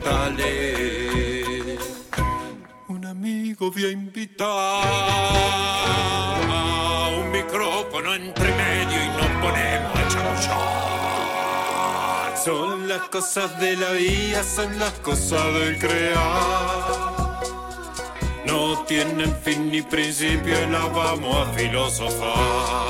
capitales. Un amigo voy a invitar un micrófono entre medio y nos ponemos a chamullar. Son las cosas de la vida, son las cosas del crear. No tienen fin ni principio y las vamos a filosofar.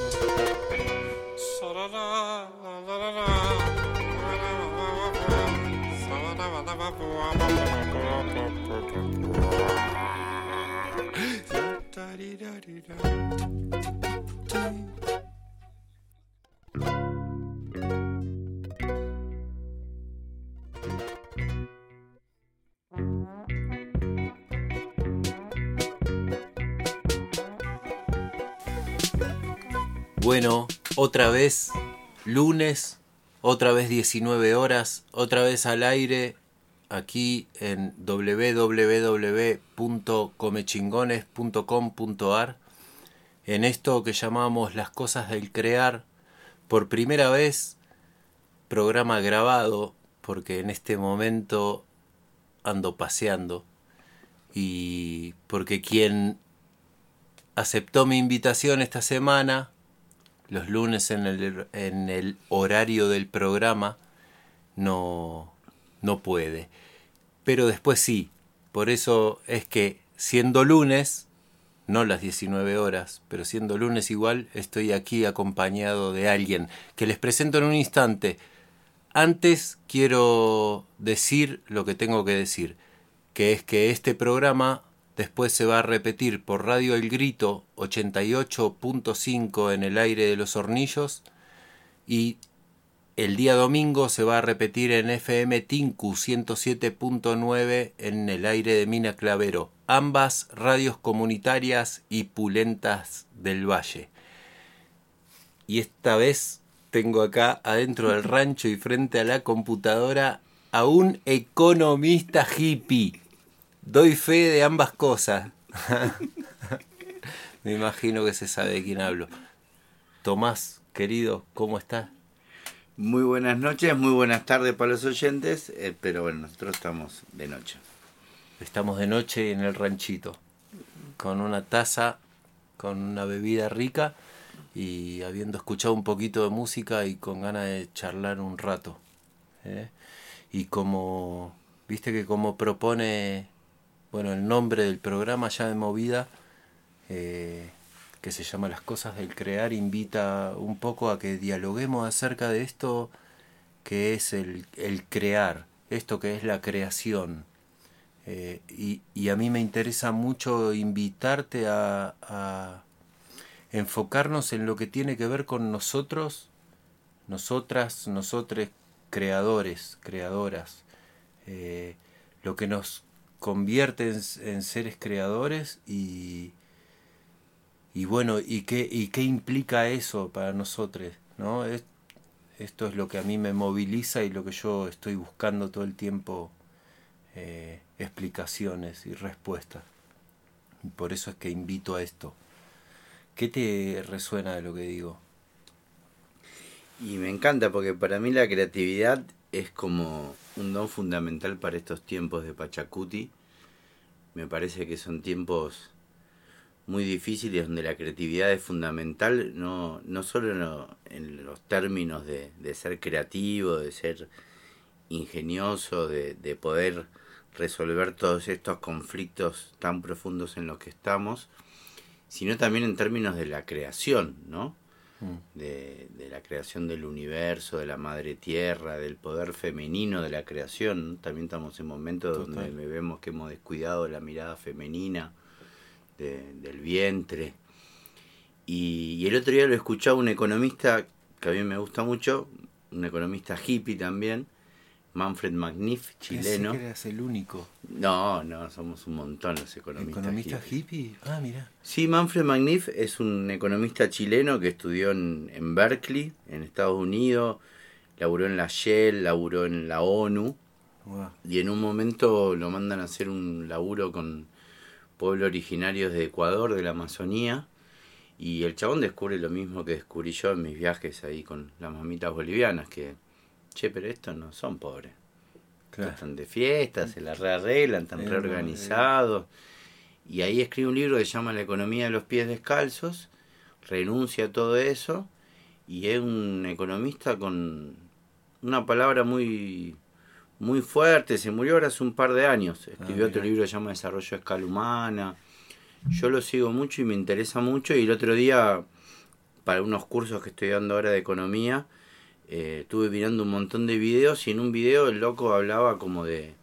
Bueno, otra vez lunes, otra vez 19 horas, otra vez al aire, aquí en www.comechingones.com.ar, en esto que llamamos las cosas del crear, por primera vez, programa grabado, porque en este momento ando paseando, y porque quien aceptó mi invitación esta semana, los lunes en el, en el horario del programa, no, no puede. Pero después sí. Por eso es que siendo lunes, no las 19 horas, pero siendo lunes igual, estoy aquí acompañado de alguien que les presento en un instante. Antes quiero decir lo que tengo que decir, que es que este programa después se va a repetir por Radio El Grito 88.5 en el aire de los hornillos y el día domingo se va a repetir en FM Tinku 107.9 en el aire de Mina Clavero, ambas radios comunitarias y pulentas del Valle. Y esta vez tengo acá adentro del rancho y frente a la computadora a un economista hippie. Doy fe de ambas cosas. Me imagino que se sabe de quién hablo. Tomás, querido, ¿cómo estás? Muy buenas noches, muy buenas tardes para los oyentes, eh, pero bueno, nosotros estamos de noche. Estamos de noche en el ranchito, con una taza, con una bebida rica y habiendo escuchado un poquito de música y con ganas de charlar un rato. ¿eh? Y como, viste que como propone, bueno, el nombre del programa ya de movida, eh, que se llama Las cosas del crear, invita un poco a que dialoguemos acerca de esto que es el, el crear, esto que es la creación. Eh, y, y, a mí me interesa mucho invitarte a, enfocarnos en lo que tiene que ver con nosotros, nosotras, nosotres, creadores, creadoras, eh, lo que nos convierte en seres creadores y, y bueno, ¿y qué, ¿y qué implica eso para nosotros? ¿no? Es, esto es lo que a mí me moviliza y lo que yo estoy buscando todo el tiempo eh, explicaciones y respuestas. Y por eso es que invito a esto. ¿Qué te resuena de lo que digo? Y me encanta porque para mí la creatividad es como un don fundamental para estos tiempos de Pachacuti. Me parece que son tiempos muy difíciles donde la creatividad es fundamental, no, no solo en, en los términos de, de, ser creativo, de ser ingenioso, de, de, poder resolver todos estos conflictos tan profundos en los que estamos, sino también en términos de la creación, ¿no? Mm. de, de la creación del universo, de la madre tierra, del poder femenino de la creación. También estamos en momentos Total. donde vemos que hemos descuidado la mirada femenina de- del vientre. Y, y el otro día lo escuchaba un economista que a mí me gusta mucho, un economista hippie también, Manfred Magnif, chileno. Que eras el único. No, no, somos un montón los economistas. ¿Economista hippie? Ah, mira. Sí, Manfred Magnif es un economista chileno que estudió en, en Berkeley, en Estados Unidos, laburó en la Shell, laburó en la ONU, y en un momento lo mandan a hacer un laburo con pueblos originarios de Ecuador, de la Amazonía, y el chabón descubre lo mismo que descubrí yo en mis viajes ahí con las mamitas bolivianas, que, che, pero estos no son pobres. Claro. Están de fiesta, se la rearreglan, están reorganizados. Y ahí escribe un libro que se llama La economía de los pies descalzos, renuncia a todo eso y es un economista con una palabra muy muy fuerte, se murió ahora hace un par de años. Escribió Ah, otro mira. libro que se llama Desarrollo a escala humana. Yo lo sigo mucho y me interesa mucho y el otro día para unos cursos que estoy dando ahora de economía, eh, estuve mirando un montón de videos y en un video el loco hablaba como de,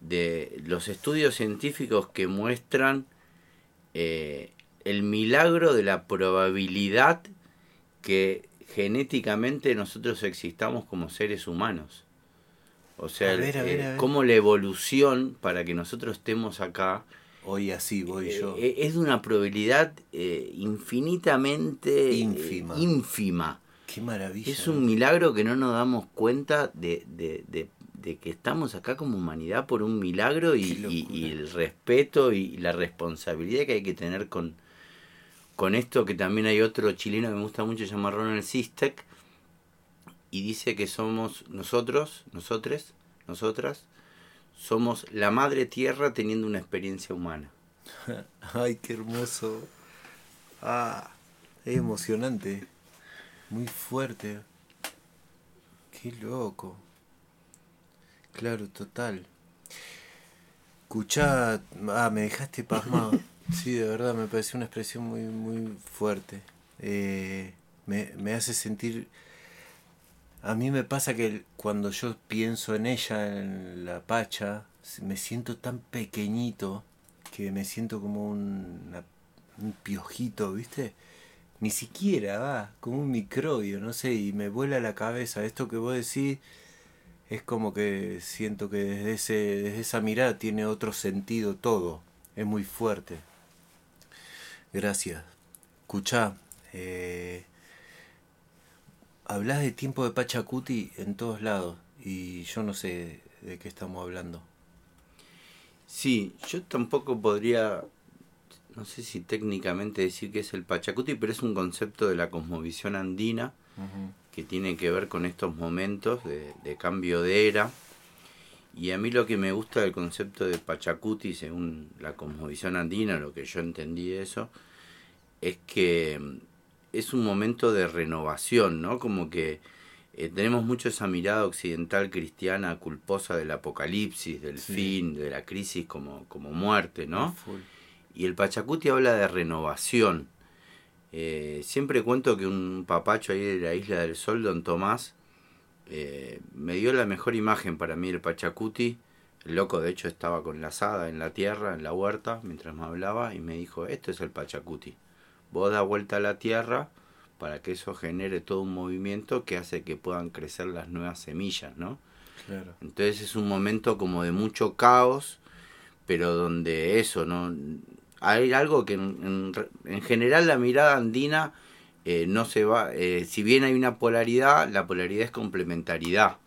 de los estudios científicos que muestran eh, el milagro de la probabilidad que genéticamente nosotros existamos como seres humanos. O sea, ver, ver, eh, a ver. cómo la evolución para que nosotros estemos acá Hoy así voy eh, yo. eh, es de una probabilidad eh, infinitamente Ínfima. ínfima. Qué maravilla. Es un milagro que no nos damos cuenta de, de, de- de que estamos acá como humanidad por un milagro y, el respeto y la responsabilidad que hay que tener con, con esto, que también hay otro chileno que me gusta mucho, se llama Ronald Sistek, y dice que somos nosotros, nosotres, nosotras, somos la madre tierra teniendo una experiencia humana. Ay, qué hermoso. Ah, es emocionante. Muy fuerte. Qué loco. Claro, total. Escuchá, ah, me dejaste pasmado. Sí, de verdad, me pareció una expresión muy, muy fuerte. Eh, me, me hace sentir... A mí me pasa que cuando yo pienso en ella, en la Pacha, me siento tan pequeñito que me siento como un, un piojito, ¿viste? Ni siquiera va, como un microbio, no sé, y me vuela la cabeza. Esto que vos decís es como que siento que desde, ese, desde esa mirada tiene otro sentido todo. Es muy fuerte. Gracias. Escuchá, eh, hablas de tiempo de Pachacuti en todos lados y yo no sé de qué estamos hablando. Sí, yo tampoco podría, no sé si técnicamente decir que es el Pachacuti, pero es un concepto de la cosmovisión andina que tiene que ver con estos momentos de, de cambio de era. Y a mí lo que me gusta del concepto de Pachacuti, según la cosmovisión andina, lo que yo entendí de eso, es que es un momento de renovación, ¿no? Como que eh, tenemos mucho esa mirada occidental cristiana culposa del apocalipsis, del Sí. fin, de la crisis como, como muerte, ¿no? Full. Y el Pachacuti habla de renovación. Eh, siempre cuento que un papacho ahí de la Isla del Sol, don Tomás, eh, me dio la mejor imagen para mí del Pachacuti. El loco, de hecho, estaba con la asada en la tierra, en la huerta, mientras me hablaba, y me dijo, esto es el Pachacuti. Vos da vuelta a la tierra para que eso genere todo un movimiento que hace que puedan crecer las nuevas semillas, ¿no? Claro. Entonces es un momento como de mucho caos, pero donde eso, ¿no? Hay algo que en, en- en general la mirada andina eh, no se va, eh, si bien hay una polaridad, la polaridad es complementariedad.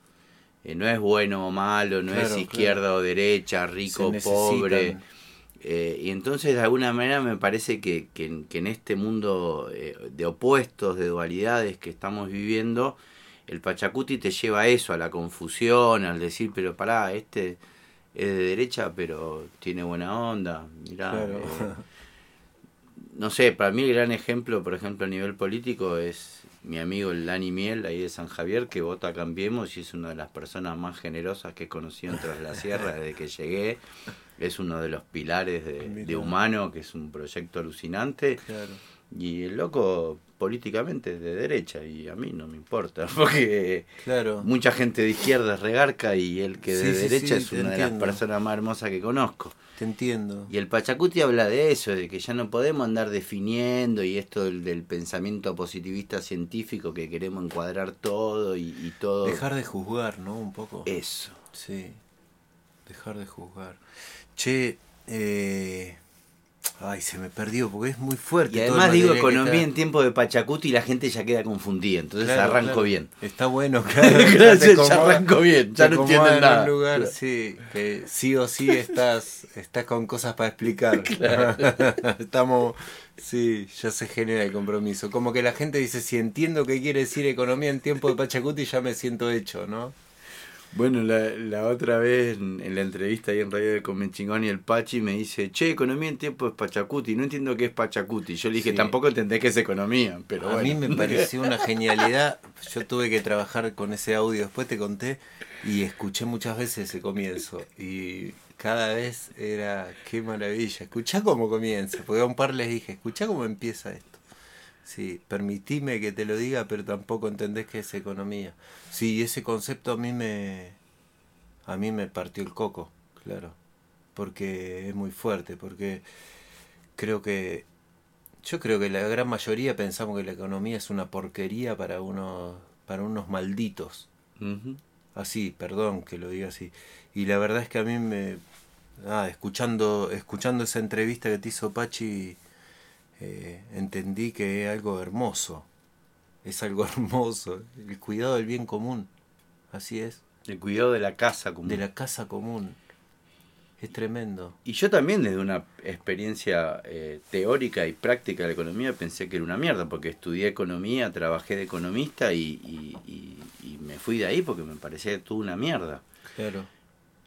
Eh, no es bueno o malo, no es Claro, izquierda o derecha, rico o pobre. Eh, y entonces de alguna manera me parece que, que en- que en este mundo eh, de opuestos, de dualidades que estamos viviendo, el Pachacuti te lleva a eso, a la confusión, al decir, pero pará, este es de derecha, pero tiene buena onda, mirá. Claro. eh, no sé, para mí el gran ejemplo, por ejemplo, a nivel político es mi amigo el Dani Miel, ahí de San Javier, que vota Cambiemos y es una de las personas más generosas que he conocido en Tras la Sierra desde que llegué. Es uno de los pilares de, Humano, que es un proyecto alucinante. Claro. Y el loco políticamente de derecha y a mí no me importa porque Claro. mucha gente de izquierda es regarca y el que de Sí, derecha sí, es una de las personas más hermosas que conozco. Te entiendo. Y el Pachacuti habla de eso, de que ya no podemos andar definiendo y esto del, del pensamiento positivista científico que queremos encuadrar todo y, y todo Dejar de juzgar, ¿no? Un poco. eso. Sí. Dejar de juzgar. Che, eh... Ay, se me perdió porque es muy fuerte. Y además digo economía en tiempo de Pachacuti y la gente ya queda confundida, entonces Claro, arranco claro. bien. Está bueno, claro. Ya acomoda- arranco bien, ya no entienden en nada. un lugar, Claro. sí, que sí o sí estás, estás con cosas para explicar. Estamos, sí, ya se genera el compromiso. Como que la gente dice, si entiendo qué quiere decir economía en tiempo de Pachacuti, ya me siento hecho, ¿no? Bueno, la, la otra vez en, en la entrevista ahí en Radio de Comenchingón y el Pachi me dice, che, economía en tiempo es Pachacuti, no entiendo qué es Pachacuti. Yo le dije, Sí. tampoco entendés qué es economía, pero a bueno. mí me pareció una genialidad. Yo tuve que trabajar con ese audio, después te conté, y escuché muchas veces ese comienzo. Y cada vez era, qué maravilla. Escuchá cómo comienza, porque a un par les dije, escuchá cómo empieza esto. Sí, permitime que te lo diga, pero tampoco entendés que es economía. Sí, ese concepto a mí me a mí me partió el coco, claro, porque es muy fuerte, porque creo que yo creo que la gran mayoría pensamos que la economía es una porquería para unos para unos malditos. Así, perdón que lo diga así. Y la verdad es que a mí me ah, escuchando escuchando esa entrevista que te hizo Pachi eh, entendí que es algo hermoso. Es algo hermoso. El cuidado del bien común. Así es. El cuidado de la casa común. De la casa común. Es tremendo. Y yo también desde una experiencia eh, teórica y práctica de la economía pensé que era una mierda, porque estudié economía, trabajé de economista y, y- y- y me fui de ahí porque me parecía toda una mierda. Claro.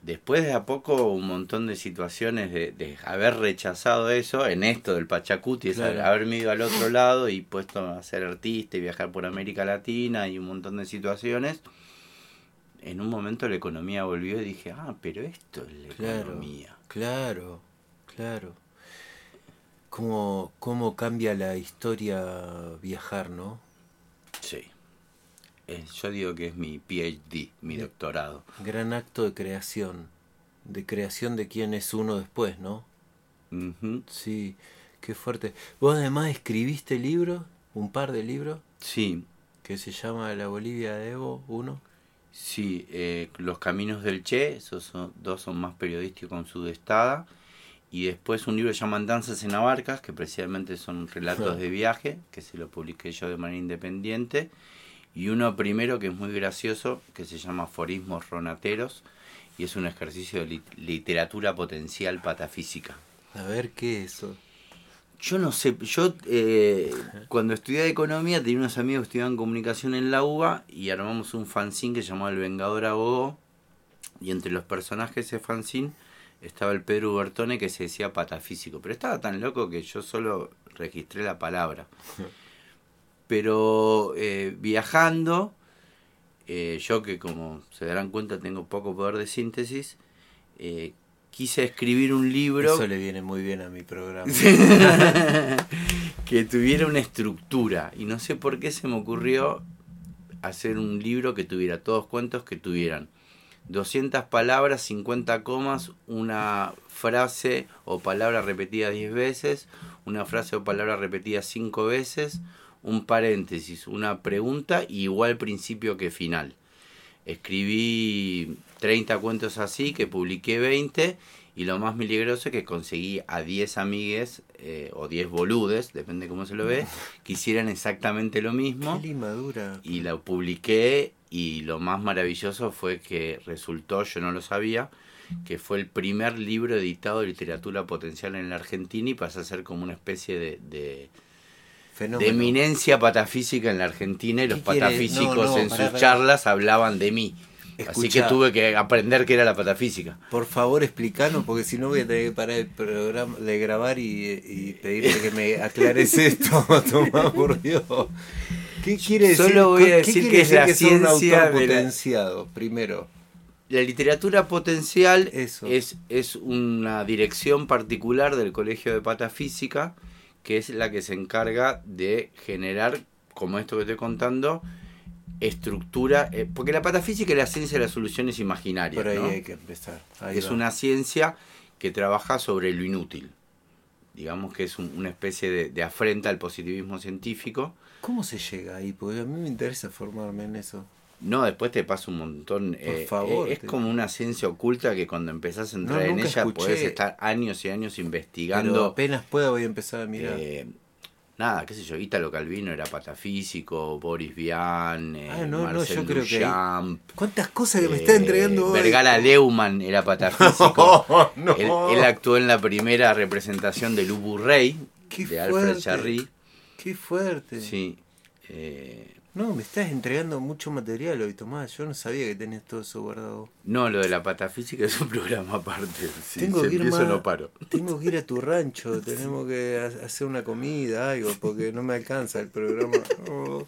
Después de a poco un montón de situaciones de, de haber rechazado eso, en esto del Pachacuti, es Claro. haberme ido al otro lado y puesto a ser artista y viajar por América Latina y un montón de situaciones, en un momento la economía volvió y dije, ah, pero esto es la Claro. economía. Claro. Claro. Cómo, cómo cambia la historia viajar, ¿no? Sí. Eh, yo digo que es mi PhD, mi doctorado. Gran acto de creación. De creación de quién es uno después, ¿no? Ujú. Sí, qué fuerte. Vos además escribiste libros, un par de libros, Sí, que se llama La Bolivia de Evo, uno. Sí, eh, Los Caminos del Che, esos son, dos son más periodísticos con su destada. Y después un libro que se llama Danzas en Abarcas, que precisamente son relatos de viaje, que se lo publiqué yo de manera independiente. Y uno primero que es muy gracioso, que se llama Aforismos Ronateros, y es un ejercicio de lit- literatura potencial patafísica. A ver qué es eso. Yo no sé, yo eh, cuando estudié economía tenía unos amigos que estudiaban comunicación en la UBA y armamos un fanzine que se llamaba El Vengador Abogó y entre los personajes de ese fanzine estaba el Pedro Bertone que se decía patafísico, pero estaba tan loco que yo solo registré la palabra. Pero eh, viajando, eh, yo que como se darán cuenta tengo poco poder de síntesis, eh, quise escribir un libro Eso le viene muy bien a mi programa. que tuviera una estructura. Y no sé por qué se me ocurrió hacer un libro que tuviera todos cuentos que tuvieran 200 palabras, 50 comas, una frase o palabra repetida 10 veces, una frase o palabra repetida 5 veces, un paréntesis, una pregunta igual principio que final. Escribí 30 cuentos así, que publiqué 20 y lo más milagroso es que conseguí a 10 amigues eh, o 10 boludes, depende cómo se lo ve, que hicieran exactamente lo mismo Qué limadura. y la publiqué y lo más maravilloso fue que resultó, yo no lo sabía, que fue el primer libro editado de literatura potencial en la Argentina y pasó a ser como una especie de, de, Fenómeno. de eminencia patafísica en la Argentina y los patafísicos No, no, en sus charlas hablaban de mí. Así que tuve que aprender qué era la patafísica. Por favor, explícanos, porque si no voy a tener que parar el programa de grabar y, y pedirte que me aclares esto, Tomás, por Dios. ¿Qué quiere decir? Solo voy a ¿Qué decir que es la un ciencia autor de la- potenciado, primero. La literatura potencial Eso. es, es una dirección particular del Colegio de Patafísica que es la que se encarga de generar, como esto que estoy contando, estructura, eh, porque la patafísica es la ciencia de las soluciones imaginarias. Por ahí ¿no? hay que empezar. Ahí es va. una ciencia que trabaja sobre lo inútil. Digamos que es un- una especie de, de afrenta al positivismo científico. ¿Cómo se llega ahí? Porque a mí me interesa formarme en eso. No, después te pasa un montón. eh, favor, eh, es te- como una ciencia oculta que cuando empezás a entrar No, en ella escuché. podés estar años y años Pero investigando. apenas pueda voy a empezar a mirar. eh, nada, qué sé yo, Ítalo Calvino era patafísico, Boris Vian, eh, Ah, no, no, yo creo que Duchamp, ¿Cuántas cosas que me eh, está entregando hoy? Vergara Leumann era patafísico. No, no. Él, él actuó en la primera representación de Lubu Rey, Qué de Alfred fuerte. Jarry. Qué fuerte. Sí. eh, No, me estás entregando mucho material hoy, Tomás. Yo no sabía que tenías todo eso guardado. no, lo de la patafísica es un programa aparte. Si Tengo que ir empiezo más- no paro. Tengo que ir a tu rancho, tenemos que ha- hacer una comida, algo, porque no me alcanza el programa. Oh,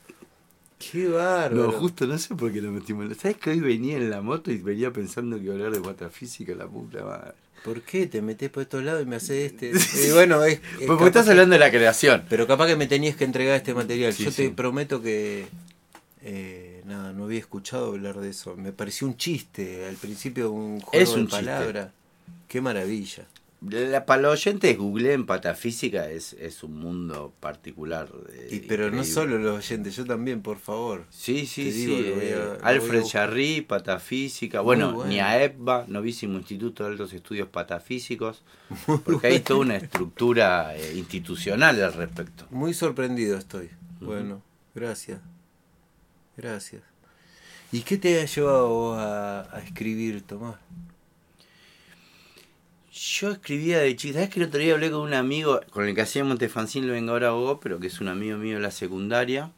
qué bárbaro. No, justo no sé por qué lo metimos. ¿Sabes que hoy venía en la moto y venía pensando que iba a hablar de patafísica, la puta madre? ¿Por qué te metes por estos lados y me haces este? Y bueno, es, es Pues porque estás que- hablando de la creación. Pero capaz que me tenías que entregar este material. Sí, Yo te prometo que eh, nada, no había escuchado hablar de eso. Me pareció un chiste, al principio un juego Es un de palabras. Qué maravilla. La, para los oyentes, Google en patafísica es, es un mundo particular. eh, Y, pero no solo los oyentes, yo también, por favor. Sí, sí, sí. digo, eh, a Alfred. Jarry, patafísica. Bueno, bueno. ni a EPBA, novísimo Instituto de Altos Estudios Patafísicos. Porque hay toda una estructura eh, institucional al respecto. Muy sorprendido estoy. Bueno, gracias. Gracias. ¿Y qué te ha llevado a, a escribir, Tomás? Yo escribía de chico. ¿Sabes que el otro día hablé con un amigo con el que hacía Montefancín lo vengo ahora vos, pero que es un amigo mío de la secundaria?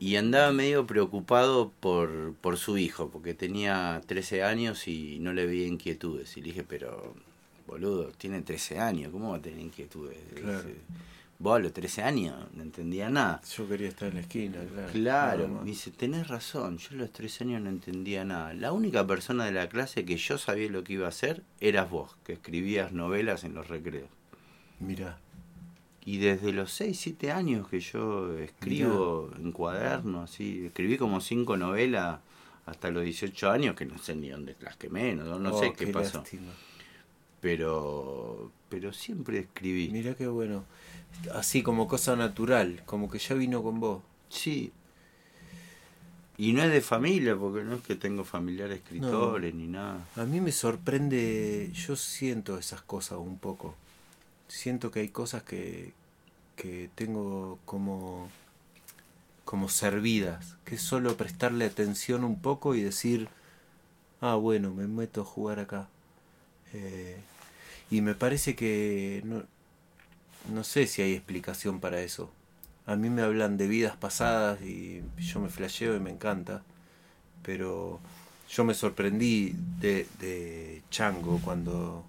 Y andaba medio preocupado por, por su hijo, porque tenía 13 años y no le veía inquietudes. Y le dije, pero, boludo, tiene 13 años, ¿cómo va a tener inquietudes? Claro. Vos a los 13 años no entendía nada. Yo quería estar en la esquina, claro. Claro, me dice, tenés razón, yo a los 13 años no entendía nada. La única persona de la clase que yo sabía lo que iba a hacer eras vos, que escribías novelas en los recreos. Mirá. Y desde los 6, 7 años que yo escribo en cuadernos, así, escribí como 5 novelas hasta los 18 años, que no sé ni dónde las quemé, no, no Oh, sé qué, pasó. lástima. Pero, pero siempre escribí. Mirá qué bueno. Así como cosa natural, como que ya vino con vos. Sí. Y no es de familia, porque no es que tengo familiares escritores ni nada. A mí me sorprende, yo siento esas cosas un poco. Siento que hay cosas que, que tengo como, como servidas, que es solo prestarle atención un poco y decir, ah, bueno, me meto a jugar acá. Eh, y me parece que no, no sé si hay explicación para eso. A mí me hablan de vidas pasadas y yo me flasheo y me encanta. Pero yo me sorprendí de, de chango cuando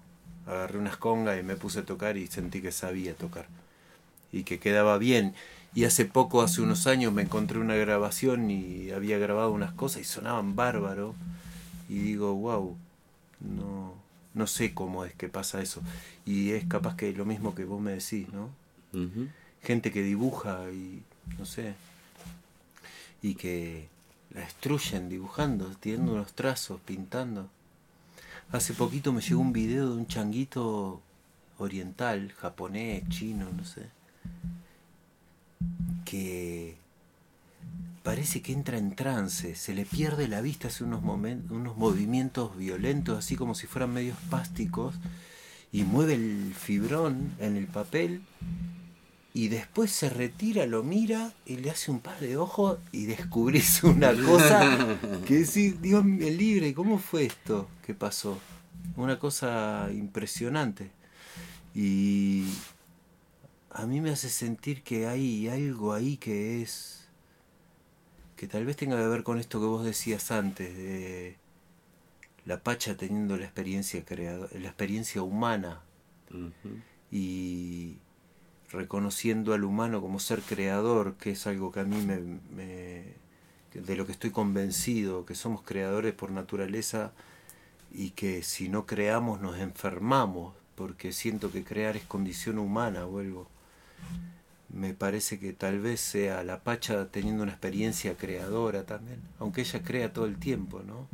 agarré unas congas y me puse a tocar y sentí que sabía tocar. Y que quedaba bien. Y hace poco, hace unos años, me encontré una grabación y había grabado unas cosas y sonaban bárbaro. Y digo, wow, no, no sé cómo es que pasa eso. Y es capaz que lo mismo que vos me decís, ¿no? Gente que dibuja y no sé y que la destruyen dibujando, teniendo unos trazos, pintando. Hace poquito me llegó un video de un changuito oriental, japonés, chino, no sé, que parece que entra en trance, se le pierde la vista, hace unos, unos movimientos violentos, así como si fueran medios plásticos, y mueve el fibrón en el papel y después se retira, lo mira y le hace un par de ojos y descubrís una cosa que decís, Dios mío, libre, ¿cómo fue esto que pasó? Una cosa impresionante. Y a mí me hace sentir que hay algo ahí que es que tal vez tenga que ver con esto que vos decías antes de la pacha teniendo la experiencia creado, la experiencia humana y reconociendo al humano como ser creador, que es algo que a mí me, me- de lo que estoy convencido, que somos creadores por naturaleza y que si no creamos nos enfermamos, porque siento que crear es condición humana, vuelvo. Me parece que tal vez sea la Pacha teniendo una experiencia creadora también, aunque ella crea todo el tiempo, ¿no?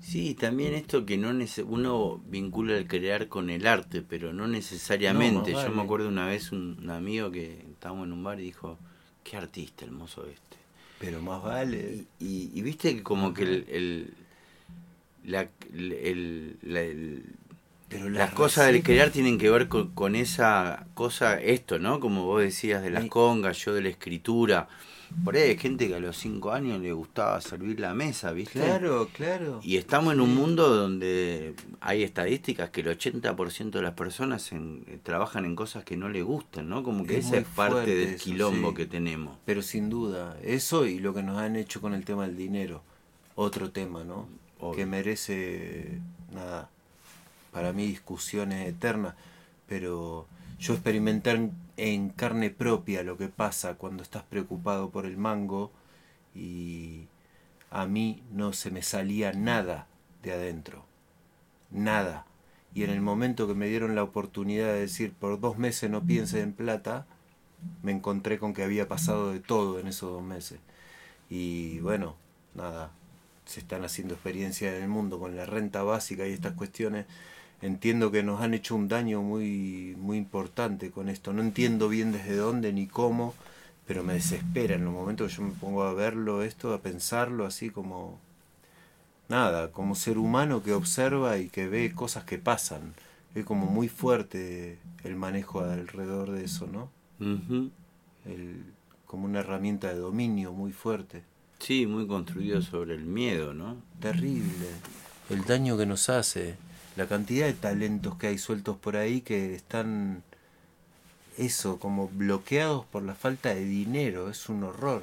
Sí, también esto que no uno vincula el crear con el arte, pero no necesariamente. Yo me acuerdo una vez un, amigo que estábamos en un bar y dijo, qué artista hermoso este. Pero más vale. Y, viste que como que el, la, el, pero las cosas del crear tienen que ver con, con, esa cosa, esto, ¿no? Como vos decías, de las congas, yo de la escritura. Por ahí hay gente que a los cinco años le gustaba servir la mesa, ¿viste? Claro, claro. Y estamos en un mundo donde hay estadísticas que el 80% de las personas trabajan en cosas que no les gustan, ¿no? Como que esa es parte del quilombo que tenemos. Pero sin duda, eso y lo que nos han hecho con el tema del dinero, otro tema, ¿no? Que merece, nada, para mí discusiones eternas, pero yo experimenté en carne propia lo que pasa cuando estás preocupado por el mango y a mí no se me salía nada de adentro, nada. Y en el momento que me dieron la oportunidad de decir por dos meses no pienses en plata, me encontré con que había pasado de todo en esos dos meses. Y bueno, nada, se están haciendo experiencias en el mundo con la renta básica y estas cuestiones entiendo que nos han hecho un daño muy, muy importante con esto. No entiendo bien desde dónde ni cómo, pero me desespera en los momentos que yo me pongo a verlo esto, a pensarlo así como nada, como ser humano que observa y que ve cosas que pasan. Es como muy fuerte el manejo alrededor de eso, ¿no? el, como una herramienta de dominio muy fuerte. Sí, muy construido sobre el miedo, ¿no? Terrible. El daño que nos hace la cantidad de talentos que hay sueltos por ahí que están eso, como bloqueados por la falta de dinero, es un horror.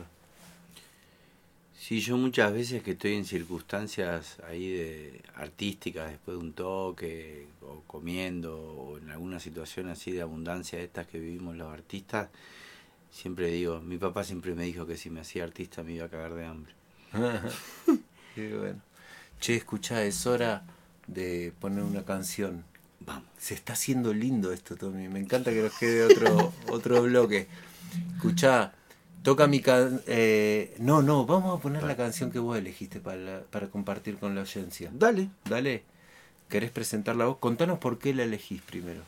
Sí, yo muchas veces que estoy en circunstancias ahí de artísticas después de un toque o comiendo o en alguna situación así de abundancia de estas que vivimos los artistas, siempre digo, mi papá siempre me dijo que si me hacía artista me iba a cagar de hambre. Qué bueno. Che, escuchá, es hora de poner una canción. Vamos. Se está haciendo lindo esto, Tommy. Me encanta que nos quede otro, otro bloque. Escuchá, toca mi can eh, No, no, vamos a poner la canción que vos elegiste para, para compartir con la audiencia. Dale. Dale. ¿Querés presentarla vos? Contanos por qué la elegís primero.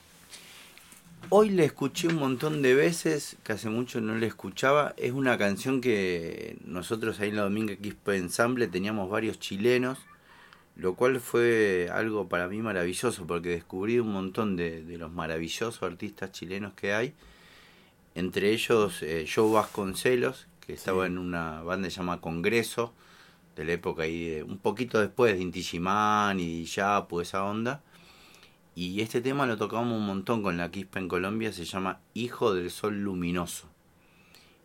Hoy la escuché un montón de veces, que hace mucho no la escuchaba. Es una canción que nosotros ahí en la Dominga Quispe Ensamble teníamos varios chilenos lo cual fue algo para mí maravilloso porque descubrí un montón de, los maravillosos artistas chilenos que hay, entre ellos eh, Joe Vasconcelos, que estaba en una banda llamada Congreso, de la época ahí, un poquito después de Inti y Yapu, esa onda. Y este tema lo tocamos un montón con la Quispa en Colombia, se llama Hijo del Sol Luminoso.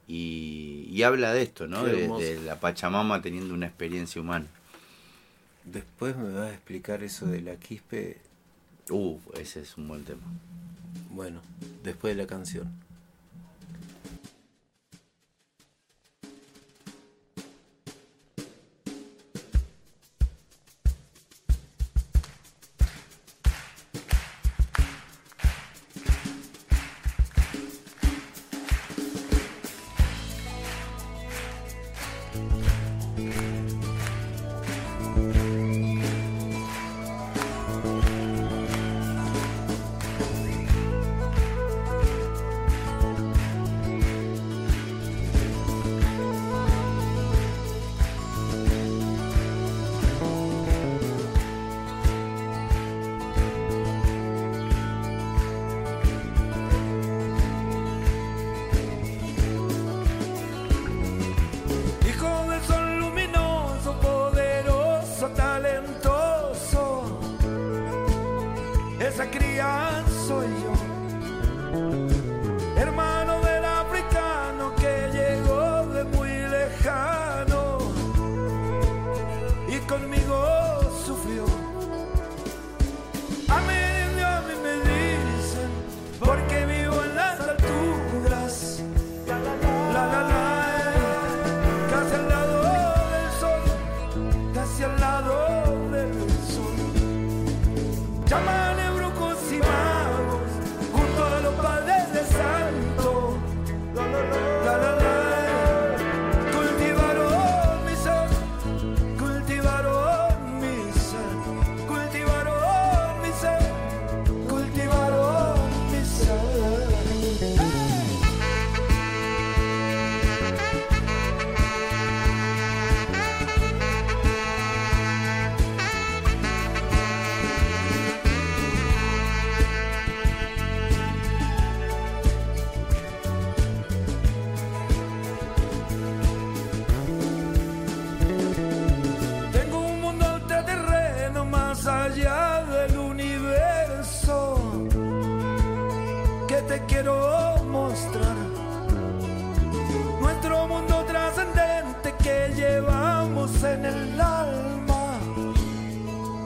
Y, habla de esto, ¿no? de la Pachamama teniendo una experiencia humana. Después me vas a explicar eso de la quispe. Uh, ese es un buen tema. Bueno, después de la canción.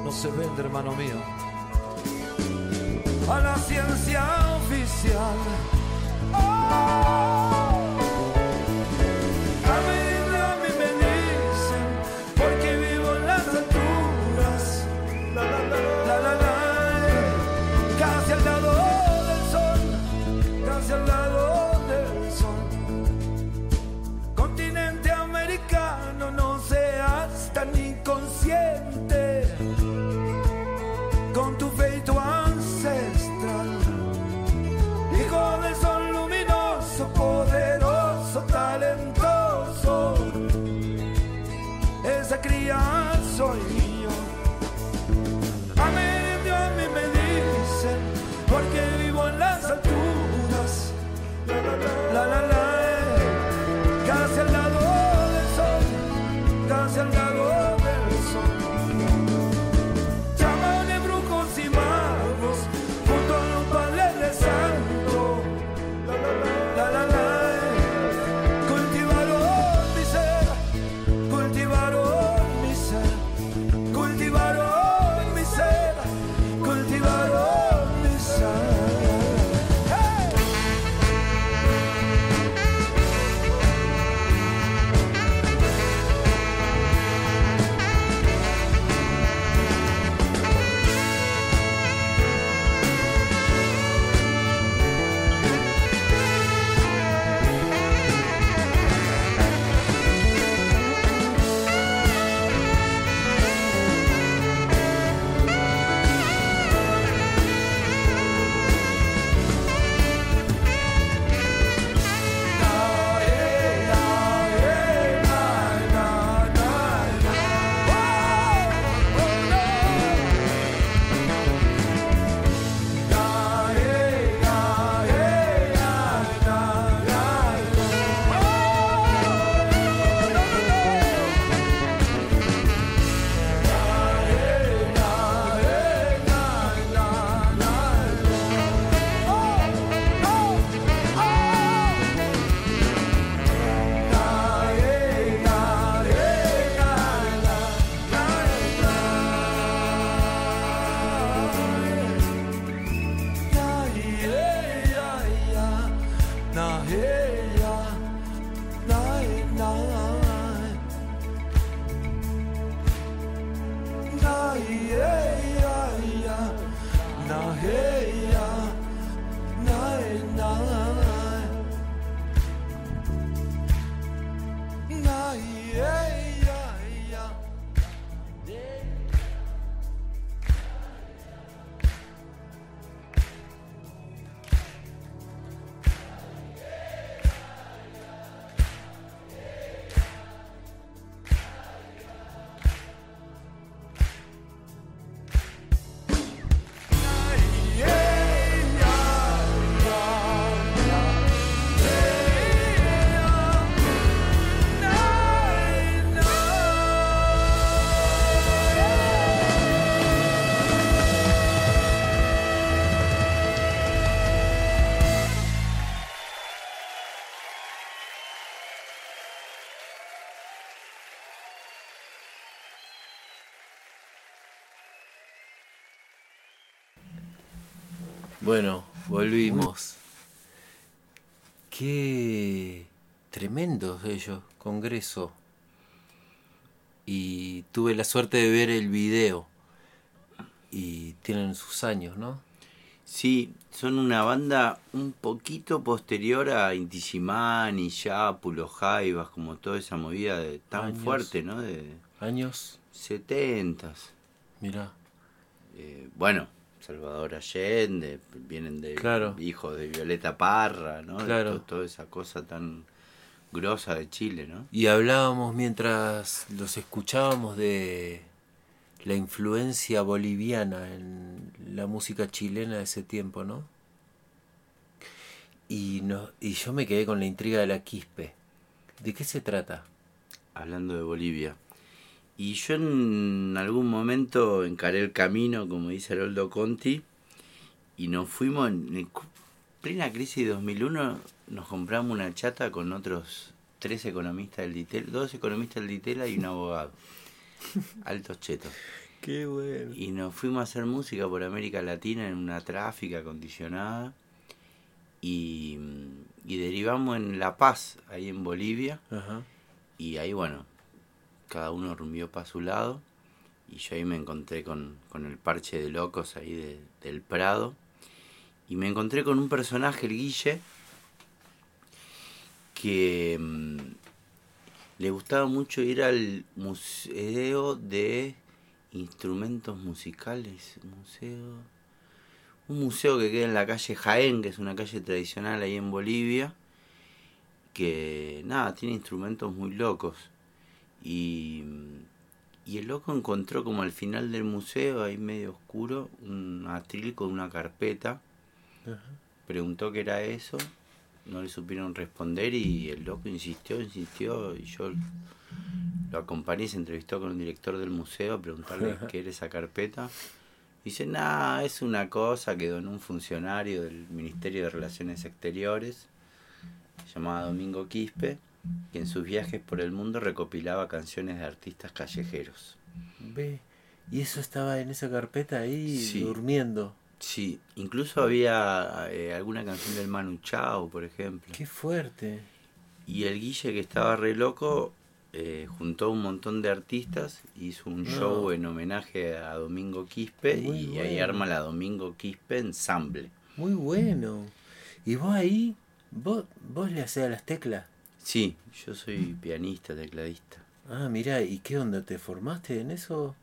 No se vende, hermano mío, a la ciencia oficial. Soy Bueno, volvimos. Qué tremendos ellos, Congreso. Y tuve la suerte de ver el video. Y tienen sus años, ¿no? Sí, son una banda un poquito posterior a Intisimani, Yapulo, Jaivas, como toda esa movida de, tan Años. fuerte, ¿no? De Años, 70 mirá. Eh, bueno, Salvador Allende, vienen de Claro. hijos de Violeta Parra, ¿no? De Claro. to- toda esa cosa tan grosa de Chile, ¿no? Y hablábamos mientras los escuchábamos de la influencia boliviana en la música chilena de ese tiempo, ¿no? Y, no, y yo me quedé con la intriga de la quispe. ¿De qué se trata? hablando de Bolivia. Y yo en algún momento encaré el camino, como dice Haroldo Conti, y nos fuimos, en plena crisis de 2001 nos compramos una chata con otros tres economistas del Ditela, dos economistas del Ditela y un abogado. Altos chetos. Qué bueno. Y nos fuimos a hacer música por América Latina en una tráfica acondicionada. Y, y derivamos en La Paz, ahí en Bolivia. Ajá. Y ahí, bueno, cada uno rumbió para su lado. Y yo ahí me encontré con, con el parche de locos ahí de- del Prado. Y me encontré con un personaje, el Guille, que mm, le gustaba mucho ir al museo de instrumentos musicales. Museo. Un museo que queda en la calle Jaén, que es una calle tradicional ahí en Bolivia que nada, tiene instrumentos muy locos. Y, y el loco encontró como al final del museo, ahí medio oscuro, un atril con una carpeta. Ajá. Preguntó qué era eso, no le supieron responder y el loco insistió, insistió y yo lo acompañé, se entrevistó con el director del museo a preguntarle qué era esa carpeta. Dice, nada, es una cosa que donó un funcionario del Ministerio de Relaciones Exteriores llamado Domingo Quispe, que en sus viajes por el mundo recopilaba canciones de artistas callejeros. Ve. Y eso estaba en esa carpeta ahí Sí. durmiendo. Sí, incluso había eh, alguna canción del Manu Chao, por ejemplo. Qué fuerte. Y el Guille, que estaba re loco, eh, juntó un montón de artistas, hizo un No. show en homenaje a Domingo Quispe Muy y ahí arma la Domingo Quispe Ensamble. Muy bueno. ¿Y vos ahí? ¿Vos, vos le hacés a las teclas? Sí, yo soy pianista, tecladista. Ah, mira, ¿y qué onda? ¿Te formaste en eso?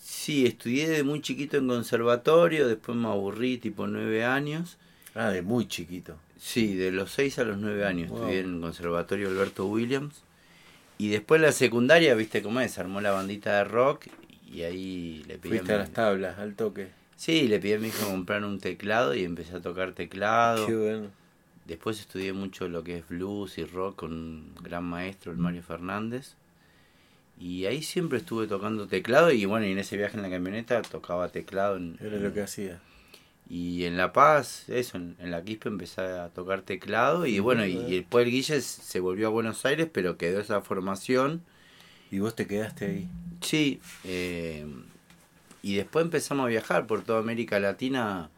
Sí, estudié de muy chiquito en conservatorio, después me aburrí tipo nueve años. Ah, de muy chiquito. Sí, de los 6 a los 9 años Wow. estudié en el Conservatorio Alberto Williams. Y después la secundaria, viste cómo es, armó la bandita de rock y ahí le pedí Fuiste a las tablas, al toque. Sí, le pedí a mi hijo comprar un teclado y empecé a tocar teclado. Qué bueno. Después estudié mucho lo que es blues y rock con un gran maestro, el Mario Fernández. Y ahí siempre estuve tocando teclado y bueno, y en ese viaje en la camioneta tocaba teclado. En, Era lo que hacía. Y en La Paz, eso, en, en la Quispe empecé a tocar teclado y bueno, y, y después el Guille se volvió a Buenos Aires, pero quedó esa formación. ¿Y vos te quedaste ahí? Sí, eh, y después empezamos a viajar por toda América Latina,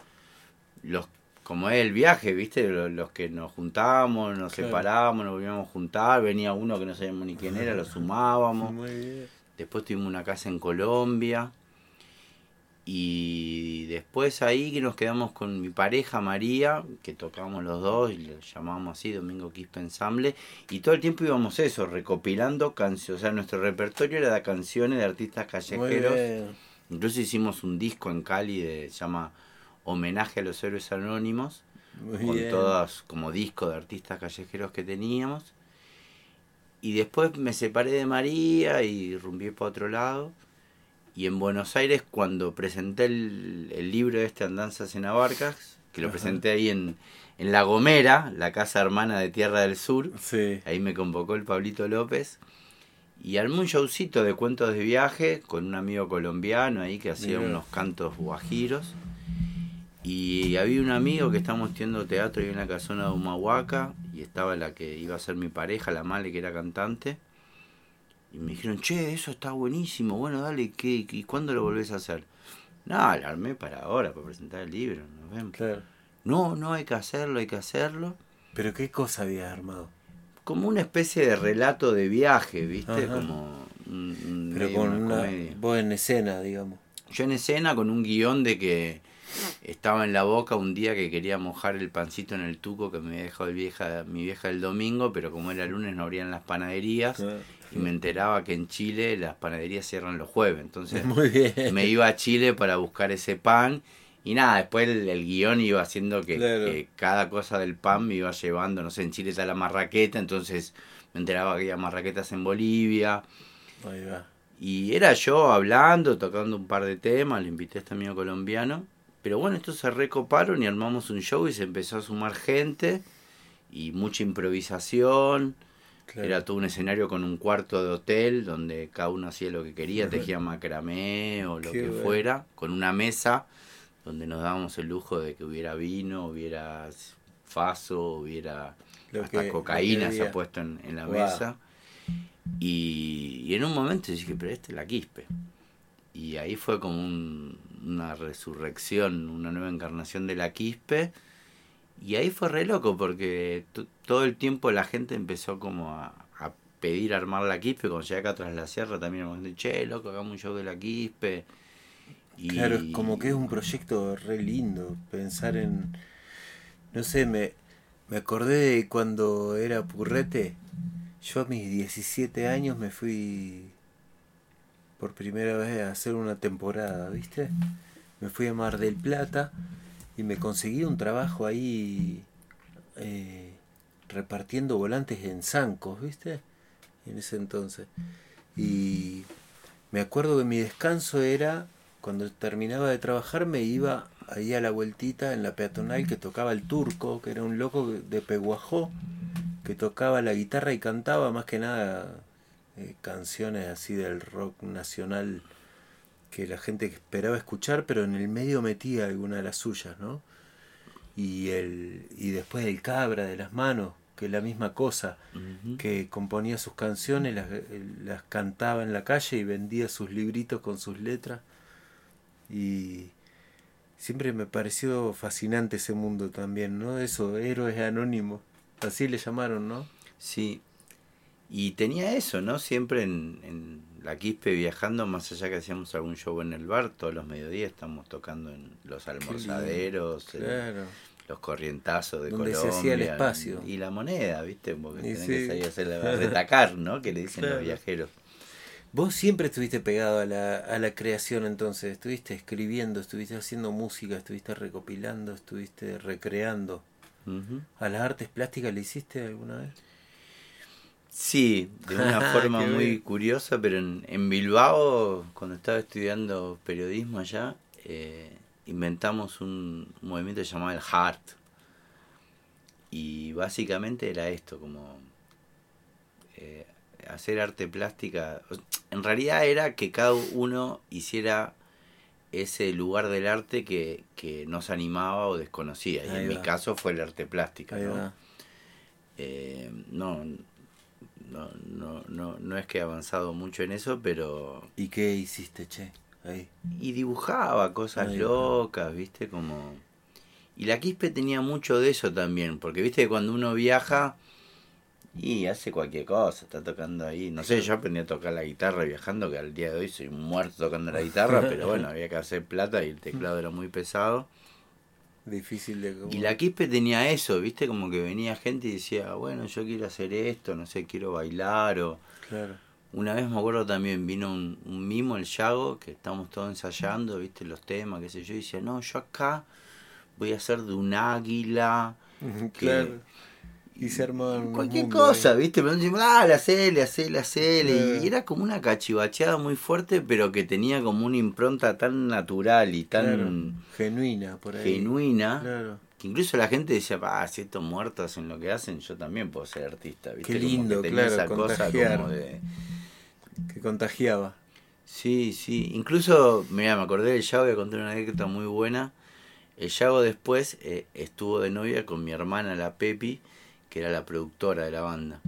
los como es el viaje, ¿viste? Los, que nos juntábamos, nos Claro. separábamos, nos volvíamos a juntar, venía uno que no sabíamos ni quién era, lo sumábamos. Muy bien. Después tuvimos una casa en Colombia. Y después ahí que nos quedamos con mi pareja María, que tocábamos los dos y lo llamábamos así, Domingo Quispe Ensamble. Y todo el tiempo íbamos eso, recopilando canciones. O sea, nuestro repertorio era de canciones de artistas callejeros. Incluso hicimos un disco en Cali de, se llama Homenaje a los Héroes Anónimos Muy con bien. todas como disco de artistas callejeros que teníamos. Y después me separé de María y rumbié para otro lado. Y en Buenos Aires, cuando presenté el, el libro este Andanzas en Abarcas, que lo presenté ahí en, en La Gomera, la casa hermana de Tierra del Sur, Sí. ahí me convocó el Pablito López. Y armé un showcito de cuentos de viaje con un amigo colombiano ahí que hacía unos cantos guajiros. Y había un amigo que estábamos haciendo teatro ahí en la casona de Humahuaca y estaba la que iba a ser mi pareja, la Male, que era cantante. Y me dijeron, che, eso está buenísimo, bueno, dale, ¿qué, ¿y cuándo lo volvés a hacer? No, lo armé para ahora, para presentar el libro, nos vemos. Claro. No, no, hay que hacerlo, hay que hacerlo. ¿Pero qué cosa habías armado? Como una especie de relato de viaje, ¿viste? Ajá. Como un, un Pero medio con una una... Vos en escena, digamos. Yo en escena con un guion de que estaba en la boca un día que quería mojar el pancito en el tuco que me había dejado el vieja, mi vieja el domingo, pero como era lunes no abrían las panaderías y me enteraba que en Chile las panaderías cierran los jueves. Entonces Muy bien. me iba a Chile para buscar ese pan y nada, después el, el guion iba haciendo que, Claro. que cada cosa del pan me iba llevando, no sé, en Chile está la marraqueta, entonces me enteraba que había marraquetas en Bolivia. Ahí va. Y era yo hablando, tocando un par de temas, le invité a este amigo colombiano. Pero bueno, estos se recoparon y armamos un show y se empezó a sumar gente y mucha improvisación. Claro. Era todo un escenario con un cuarto de hotel donde cada uno hacía lo que quería, Ajá. tejía macramé o lo Qué que bueno. fuera, con una mesa donde nos dábamos el lujo de que hubiera vino, hubiera faso, hubiera Lo hasta que- cocaína se ha puesto en, en la Wow. mesa. Y, y en un momento dije, pero este es la quispe. Y ahí fue como un- una resurrección, una nueva encarnación de la quispe. Y ahí fue re loco porque todo el tiempo la gente empezó como a, pedir armar la quispe. Cuando llegué acá tras la sierra también me dijeron, che, loco, hagamos un show de la quispe. Claro, es como que es un proyecto re lindo pensar en... No sé, me, me acordé de cuando era purrete. Yo a mis 17 años me fui por primera vez a hacer una temporada, ¿viste? Me fui a Mar del Plata y me conseguí un trabajo ahí eh, repartiendo volantes en zancos, ¿viste? En ese entonces. Y me acuerdo que mi descanso era cuando terminaba de trabajar me iba ahí a la vueltita en la peatonal que tocaba el turco, que era un loco de Peguajó, que tocaba la guitarra y cantaba más que nada eh, canciones así del rock nacional que la gente esperaba escuchar, pero en el medio metía alguna de las suyas, ¿no? Y el y después el cabra de las manos, que es la misma cosa, que componía sus canciones, las, las cantaba en la calle y vendía sus libritos con sus letras. Y siempre me pareció fascinante ese mundo también, ¿no? Eso, héroes anónimos, así le llamaron, ¿no? Sí. Y tenía eso, ¿no? Siempre en, en la Quispe viajando, más allá que hacíamos algún show en el bar, todos los mediodías estamos tocando en los almorzaderos, los corrientazos de Donde se Colombia. hacía el espacio. Y la moneda, ¿viste? Porque tenés sí. que salir a hacer la retacar, ¿no? Que le dicen Claro. los viajeros. Vos siempre estuviste pegado a la, a la creación entonces, estuviste escribiendo, estuviste haciendo música, estuviste recopilando, estuviste recreando. ¿A las artes plásticas le hiciste alguna vez? Sí, de una forma muy bien. curiosa, pero en, en Bilbao, cuando estaba estudiando periodismo allá, eh, inventamos un movimiento llamado el HART. Y básicamente era esto, como eh, hacer arte plástica. En realidad era que cada uno hiciera ese lugar del arte que, que nos animaba o desconocía. Y en mi caso fue el arte plástica. ¿no? Eh, no, no, no, no, no es que he avanzado mucho en eso, pero... ¿Y qué hiciste, che? Ahí. Y dibujaba cosas Ahí locas, viste, como... Y la Quispe tenía mucho de eso también, porque viste que cuando uno viaja y hace cualquier cosa, está tocando ahí. No sé, yo aprendí a tocar la guitarra viajando, que al día de hoy soy muerto tocando la guitarra, pero bueno, había que hacer plata y el teclado era muy pesado. Difícil de... Y la Quispe tenía eso, viste, como que venía gente y decía, bueno, yo quiero hacer esto, no sé, quiero bailar o... Claro. Una vez me acuerdo también vino un, un mimo, el Yago, que estábamos todos ensayando, viste, los temas, qué sé yo, y decía, no, yo acá voy a hacer de un águila, Claro. Y se armaban cualquier cosa, ahí. viste, pero decimos, dale, hacele, hacele, hacele, Claro. y era como una cachivacheada muy fuerte, pero que tenía como una impronta tan natural y tan Claro. Genuina, por ahí. genuina, Claro. que incluso la gente decía, ah, si estos muertos hacen lo que hacen, yo también puedo ser artista, viste, Qué Como que lindo, tenía claro, esa cosa como de... Que contagiaba. Sí, sí. Incluso, mira, me acordé del Yago, voy a contar una anécdota muy buena. El Yago después eh, estuvo de novia con mi hermana, la Pepi, que era la productora de la banda.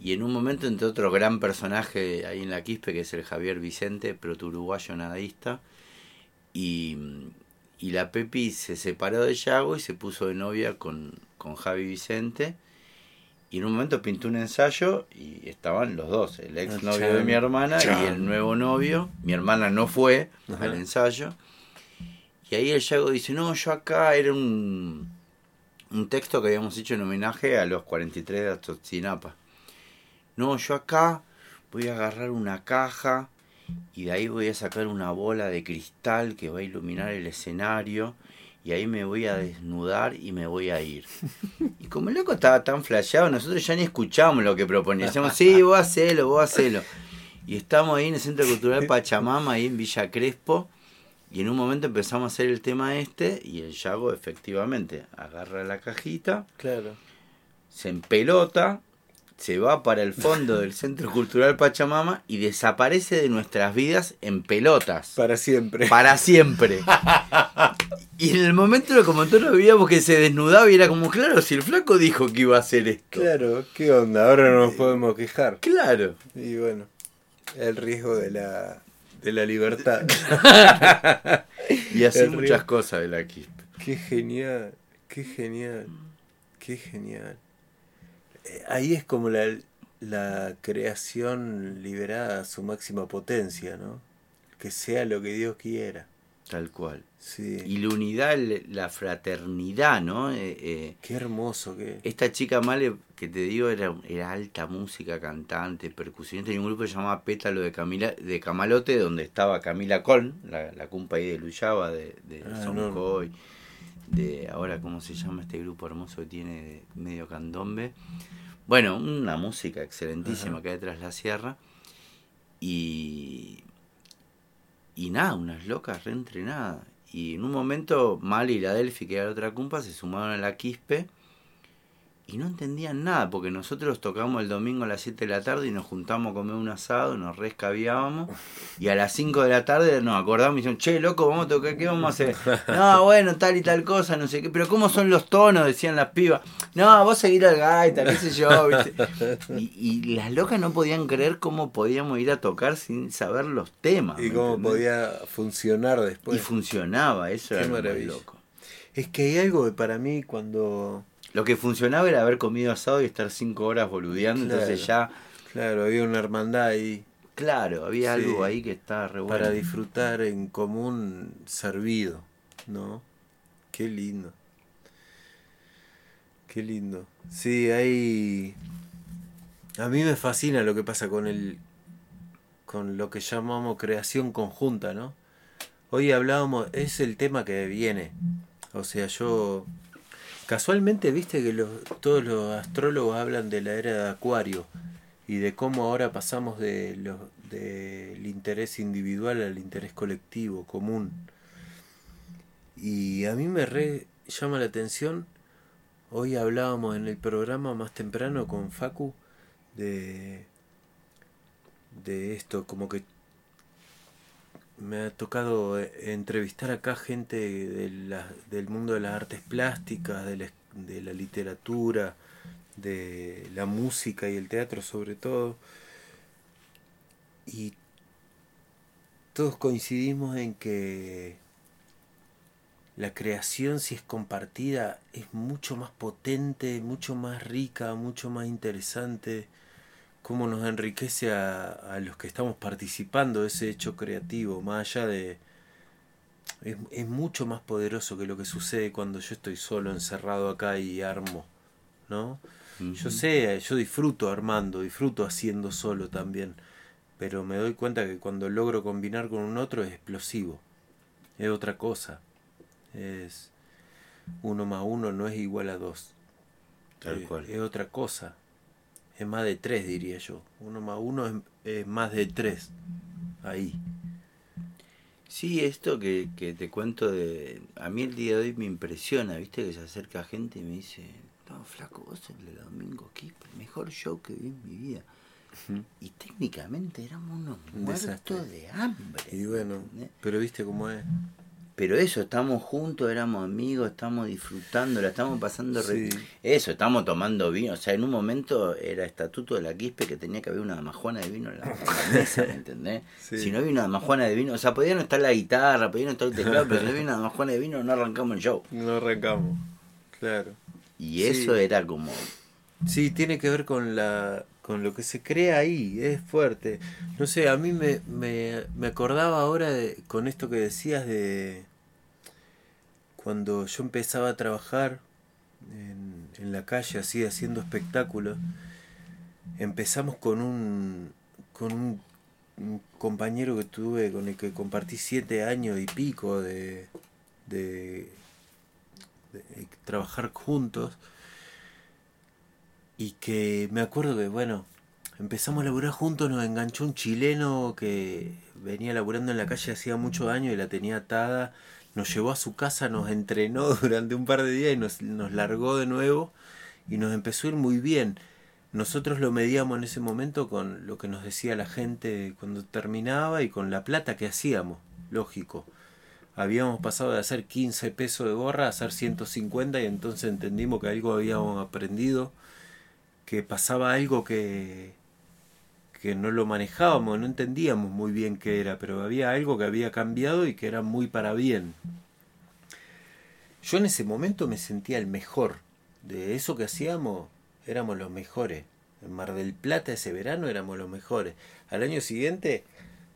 Y en un momento, entre otro gran personaje ahí en la Quispe, que es el Javier Vicente, proto uruguayo nadista, y, y la Pepi se separó de Yago y se puso de novia con, con Javi Vicente. Y en un momento pintó un ensayo y estaban los dos, el ex novio de mi hermana y el nuevo novio. Mi hermana no fue Ajá. al ensayo. Y ahí el Yago dice, no, yo acá era un, un texto que habíamos hecho en homenaje a los 43 de Atotzinapa. No, yo acá voy a agarrar una caja y de ahí voy a sacar una bola de cristal que va a iluminar el escenario y ahí me voy a desnudar y me voy a ir. Y como el loco estaba tan flasheado, nosotros ya ni escuchamos lo que proponía. Decíamos, sí, vos hacelo, vos hacelo. Y estamos ahí en el Centro Cultural Pachamama, ahí en Villa Crespo, y en un momento empezamos a hacer el tema este, y el Yago efectivamente agarra la cajita, Claro. se empelota, se va para el fondo del Centro Cultural Pachamama y desaparece de nuestras vidas en pelotas. Para siempre. Para siempre. Y en el momento como todos lo veíamos que se desnudaba y era como, claro, si el flaco dijo que iba a hacer esto. Claro, ¿qué onda? Ahora no nos podemos quejar. Claro. Y bueno, el riesgo de la, de la libertad. Y así muchas cosas de la Quispe. Qué genial, qué genial, qué genial. Eh, Ahí es como la, la creación liberada a su máxima potencia, ¿no? Que sea lo que Dios quiera. Tal cual. Sí. Y la unidad, la fraternidad, ¿no? Eh, eh, Qué hermoso que esta chica Male, que te digo, era, era alta música, cantante, percusionista. Y un grupo que se llamaba Pétalo de, Camila, de Camalote, donde estaba Camila Colm, la, la compa ahí de Luyaba, de, de Ah, Son no. Coy, de ahora, ¿cómo se llama este grupo hermoso que tiene de medio candombe? Bueno, una música excelentísima Ajá. que hay detrás de la sierra. Y, y nada, unas locas reentrenadas. Y en un momento, Mali y la Delphi, que era la otra cumpa, se sumaron a la Quispe y no entendían nada, porque nosotros tocamos el domingo a las 7 de la tarde y nos juntamos a comer un asado, nos rescabiábamos, y a las 5 de la tarde nos acordamos y decían, che, loco, vamos a tocar, ¿qué vamos a hacer? No, bueno, tal y tal cosa, no sé qué, pero ¿cómo son los tonos? Decían las pibas. No, vos seguir al gaita, qué sé yo, ¿viste? Y, y las locas no podían creer cómo podíamos ir a tocar sin saber los temas. y ¿me cómo entendés? podía funcionar Y después. funcionaba, eso Qué era lo más maravilla. loco. Es que hay algo que para mí cuando... Lo que funcionaba era haber comido asado y estar cinco horas boludeando, entonces ya, Claro, había una hermandad ahí claro, había Sí. algo ahí que estaba re bueno. para disfrutar en común servido, ¿no? Qué lindo. Qué lindo. Sí, hay... A mí me fascina lo que pasa con el... con lo que llamamos creación conjunta, ¿no? Hoy hablábamos, es el tema que viene. O sea, yo... Casualmente, viste que todos los astrólogos hablan de la era de Acuario y de cómo ahora pasamos de del interés individual al interés colectivo, común. Y a mí me re llama la atención, hoy hablábamos en el programa más temprano con Facu de, de esto, como que me ha tocado eh, entrevistar acá gente de del mundo de las artes plásticas, de la literatura, de la música y el teatro sobre todo. Y todos coincidimos en que la creación, si es compartida, es mucho más potente, mucho más rica, mucho más interesante, cómo nos enriquece a, a los que estamos participando de ese hecho creativo, más allá de... Es, es mucho más poderoso que lo que sucede cuando yo estoy solo, encerrado acá y armo, ¿no? Yo sé, yo disfruto armando, disfruto haciendo solo también, pero me doy cuenta que cuando logro combinar con un otro es explosivo, es otra cosa, es uno más uno no es igual a dos, Tal cual. es otra cosa, es más de tres diría yo, uno más uno es, es más de tres, ahí, Sí, esto que, que te cuento de... A mí el día de hoy me impresiona, ¿viste? Que se acerca gente y me dice, no, flaco, vos el de Domingo el mejor show que vi en mi vida. Y técnicamente éramos unos Un muertos desastre. de hambre. y bueno, ¿entendés? pero viste cómo es, Pero eso, estamos juntos, éramos amigos, estamos disfrutando, la estamos pasando re... Sí. Eso, estamos tomando vino. O sea, en un momento era estatuto de la Quispe que tenía que haber una damajuana de vino en la, mesa, ¿me entendés? Sí. Si no había una damajuana de vino, o sea, podía no estar la guitarra, podía no estar el teclado, pero si no había una damajuana de vino no arrancamos el show. no arrancamos, claro. Y Sí. eso era como... Sí, tiene que ver con la con lo que se crea ahí, es fuerte. No sé, a mí me, me, me acordaba ahora de, con esto que decías de cuando yo empezaba a trabajar en, la calle así haciendo espectáculos. Empezamos con un con un, compañero que tuve con el que compartí siete años y pico de, de trabajar juntos y que me acuerdo que, bueno, empezamos a laburar juntos, nos enganchó un chileno que venía laburando en la calle hacía muchos años y la tenía atada, nos llevó a su casa, nos entrenó durante un par de días y nos, nos largó de nuevo y nos empezó a ir muy bien. nosotros lo medíamos en ese momento con lo que nos decía la gente cuando terminaba y con la plata que hacíamos, lógico. Habíamos pasado de hacer 15 pesos de gorra a hacer 150 y entonces entendimos que algo habíamos aprendido, que pasaba algo que, que no lo manejábamos, no entendíamos muy bien qué era, pero había algo que había cambiado y que era muy para bien. Yo en ese momento me sentía el mejor. De eso que hacíamos, éramos los mejores. En Mar del Plata ese verano éramos los mejores. Al año siguiente,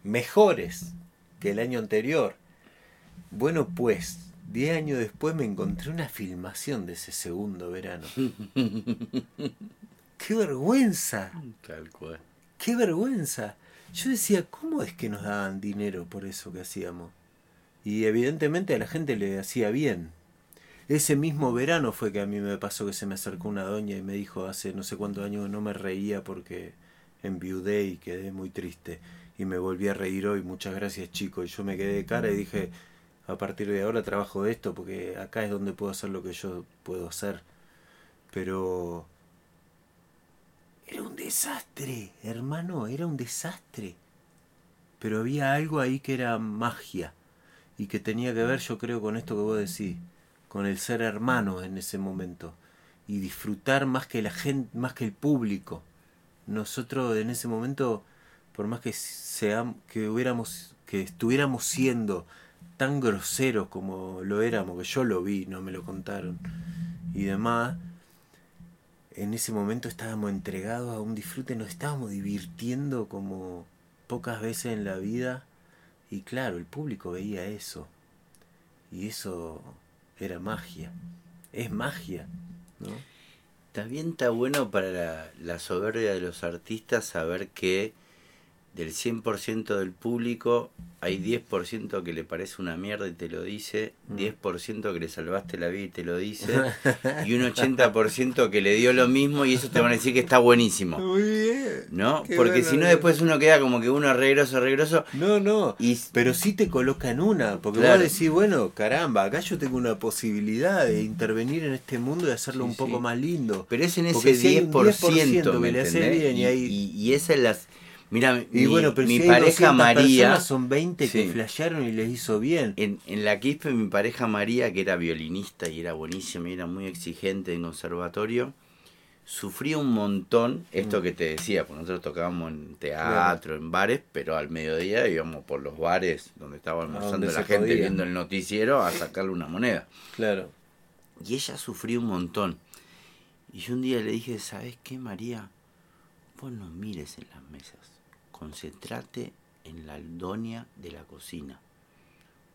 mejores que el año anterior. Bueno, pues, diez años después me encontré una filmación de ese segundo verano. ¡Qué vergüenza! Tal cual. ¡Qué vergüenza! Yo decía, ¿cómo es que nos daban dinero por eso que hacíamos? Y evidentemente a la gente le hacía bien. Ese mismo verano fue que a mí me pasó que se me acercó una doña y me dijo hace no sé cuántos años no me reía porque enviudé y quedé muy triste. Y me volví a reír hoy, muchas gracias chico. Y yo me quedé de cara y dije, a partir de ahora trabajo de esto porque acá es donde puedo hacer lo que yo puedo hacer. Pero era un desastre, hermano, era un desastre. Pero había algo ahí que era magia y que tenía que ver, yo creo, con esto que vos decís, con el ser hermano en ese momento y disfrutar más que la gente, más que el público. Nosotros en ese momento, por más que seamos, que hubiéramos, que estuviéramos siendo tan groseros como lo éramos, que yo lo vi, no me lo contaron y demás, en ese momento estábamos entregados a un disfrute, nos estábamos divirtiendo como pocas veces en la vida. Y claro, el público veía eso. Y eso era magia, es magia, ¿no? También está bueno para la, la soberbia de los artistas saber que del 100% del público hay 10% que le parece una mierda y te lo dice, Mm. 10% que le salvaste la vida y te lo dice, y un 80% que le dio lo mismo y eso te van a decir que está buenísimo. Muy bien. ¿No? Qué Porque si no después uno queda como que uno regroso, regroso. No, no. Y Pero sí te coloca en una, porque Claro. vos decís, bueno, caramba, acá yo tengo una posibilidad de intervenir en este mundo y hacerlo Sí, un poco sí. más lindo. Pero es en ese Porque si hay un 10%, que ¿me le hace bien y y, hay- y- y esa es las... Mira, Y mi, bueno, pero mi si pareja 200 María... son 20 que flashearon y les hizo bien. En, en la Quispe mi pareja María, que era violinista y era buenísima y era muy exigente en conservatorio, sufría un montón esto Mm. que te decía, porque nosotros tocábamos en teatro, en bares, pero al mediodía íbamos por los bares donde estaba almorzando la gente podía. viendo el noticiero a sacarle una moneda. Claro. Y ella sufrió un montón. Y yo un día le dije, ¿sabes qué, María? Vos no mires en las mesas. Concentrate en la doña de la cocina.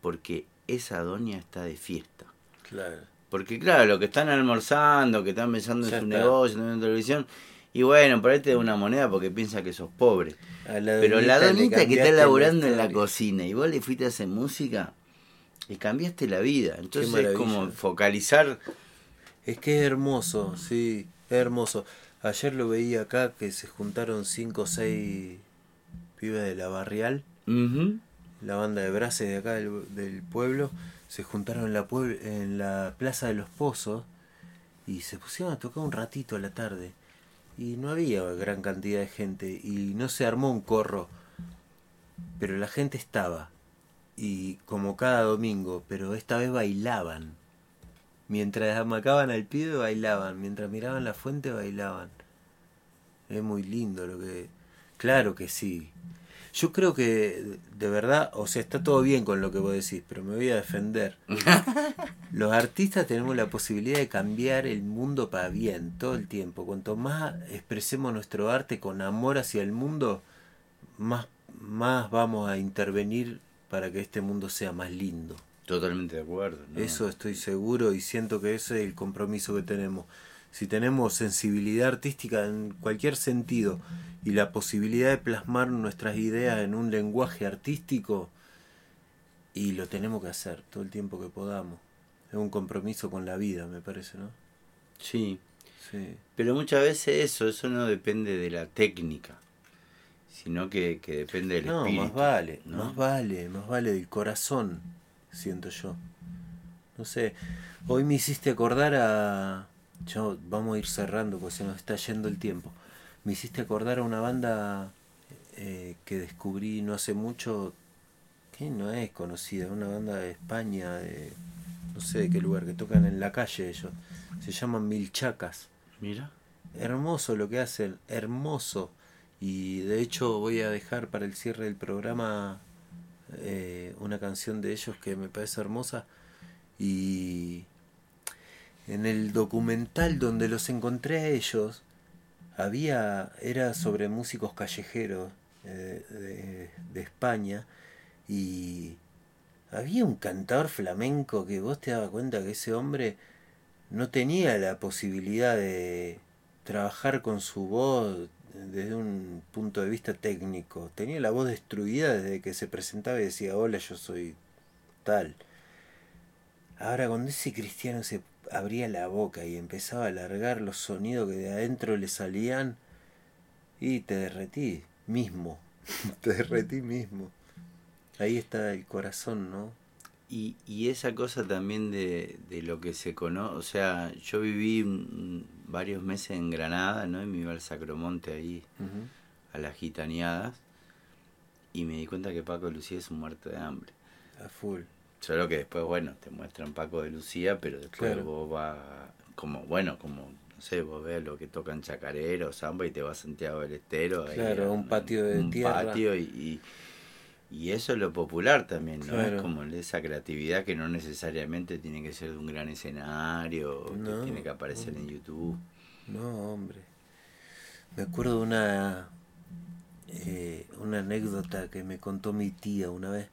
Porque esa doña está de fiesta. Claro. Porque claro, lo que están almorzando, que están pensando Ya en su está. negocio, viendo televisión, y bueno, por ahí te da una moneda porque piensa que sos pobre. La Pero la le doñita que está laburando en la cocina y vos le fuiste a hacer música, le cambiaste la vida. Entonces es como focalizar Es que es hermoso, sí, es hermoso. Ayer lo veía acá que se juntaron 5 o 6 pibes de la barrial, la banda de brases de acá del, del pueblo, se juntaron en la, puebl- en la Plaza de los Pozos y se pusieron a tocar un ratito a la tarde. Y no había gran cantidad de gente y no se armó un corro, pero la gente estaba. Y como cada domingo, pero esta vez bailaban. Mientras amacaban al pibe bailaban, mientras miraban la fuente bailaban. Es muy lindo lo que... Claro que sí. Yo creo que de verdad, o sea, está todo bien con lo que vos decís, pero me voy a defender. Los artistas tenemos la posibilidad de cambiar el mundo para bien todo el tiempo. Cuanto más expresemos nuestro arte con amor hacia el mundo, más, más vamos a intervenir para que este mundo sea más lindo. Totalmente de acuerdo. ¿no? Eso estoy seguro y siento que ese es el compromiso que tenemos. Si tenemos sensibilidad artística en cualquier sentido y la posibilidad de plasmar nuestras ideas en un lenguaje artístico, y lo tenemos que hacer todo el tiempo que podamos. Es un compromiso con la vida, me parece, ¿no? Sí, Sí. pero muchas veces eso, eso no depende de la técnica, sino que, que depende del No, espíritu. más vale, ¿no? más vale, más vale del corazón, siento yo. No sé, hoy me hiciste acordar a... Yo, vamos a ir cerrando porque se nos está yendo el tiempo. me hiciste acordar a una banda eh, que descubrí no hace mucho, que no es conocida, una banda de España, de no sé de qué lugar, que tocan en la calle ellos. Se llaman Milchacas. Mira. Hermoso lo que hacen, hermoso. Y de hecho voy a dejar para el cierre del programa eh, una canción de ellos que me parece hermosa. Y en el documental donde los encontré a ellos, había, era sobre músicos callejeros eh, de, de España. Y había un cantador flamenco que vos te dabas cuenta que ese hombre no tenía la posibilidad de trabajar con su voz desde un punto de vista técnico. Tenía la voz destruida desde que se presentaba y decía, hola, yo soy tal. Ahora cuando ese cristiano se abría la boca y empezaba a alargar los sonidos que de adentro le salían, y te derretí mismo, te derretí mismo. Ahí está el corazón, ¿no? Y, y esa cosa también de, de lo que se conoce, o sea, yo viví varios meses en Granada, ¿no? Y me iba al Sacromonte ahí, a las gitaneadas, y me di cuenta que Paco Lucía es un muerto de hambre. A full. Solo que después, bueno, te muestran Paco de Lucía, pero después Claro. vos vas, como, bueno, como, no sé, vos ves lo que tocan chacarero, samba, y te vas a Santiago del Estero. ahí Claro, a un patio de un tierra. patio y, y, y eso es lo popular también, ¿no? Claro. Es como esa creatividad que no necesariamente tiene que ser de un gran escenario, No. que tiene que aparecer en YouTube. No, hombre. Me acuerdo una, eh, una anécdota que me contó mi tía una vez.